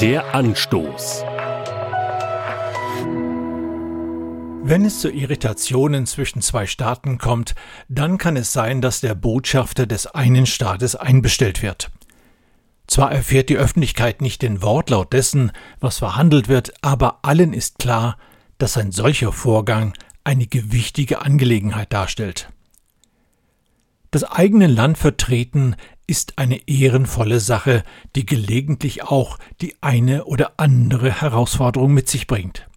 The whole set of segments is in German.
Der Anstoß. Wenn es zu Irritationen zwischen zwei Staaten kommt, dann kann es sein, dass der Botschafter des einen Staates einbestellt wird. Zwar erfährt die Öffentlichkeit nicht den Wortlaut dessen, was verhandelt wird, aber allen ist klar, dass ein solcher Vorgang eine gewichtige Angelegenheit darstellt. Das eigene Land vertreten ist eine ehrenvolle Sache, die gelegentlich auch die eine oder andere Herausforderung mit sich bringt.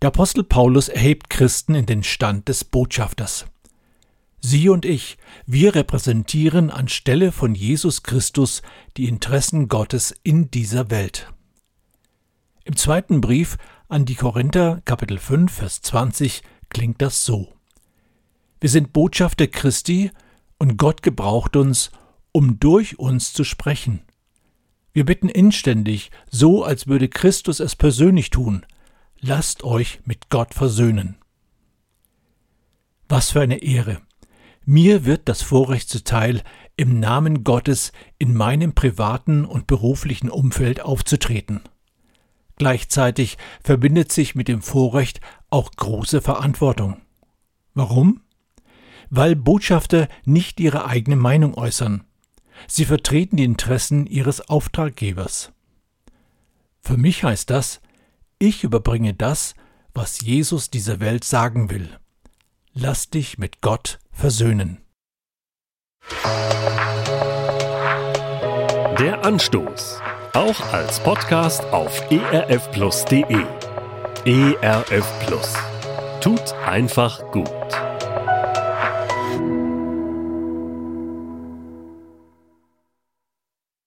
Der Apostel Paulus erhebt Christen in den Stand des Botschafters. Sie und ich, wir repräsentieren anstelle von Jesus Christus die Interessen Gottes in dieser Welt. Im zweiten Brief an die Korinther, Kapitel 5, Vers 20, klingt das so. Wir sind Botschafter Christi und Gott gebraucht uns, um durch uns zu sprechen. Wir bitten inständig, so als würde Christus es persönlich tun, lasst euch mit Gott versöhnen. Was für eine Ehre. Mir wird das Vorrecht zuteil, im Namen Gottes in meinem privaten und beruflichen Umfeld aufzutreten. Gleichzeitig verbindet sich mit dem Vorrecht auch große Verantwortung. Warum? Weil Botschafter nicht ihre eigene Meinung äußern. Sie vertreten die Interessen ihres Auftraggebers. Für mich heißt das, ich überbringe das, was Jesus dieser Welt sagen will. Lass dich mit Gott versöhnen. Der Anstoß. Auch als Podcast auf erfplus.de. ERF Plus. Tut einfach gut.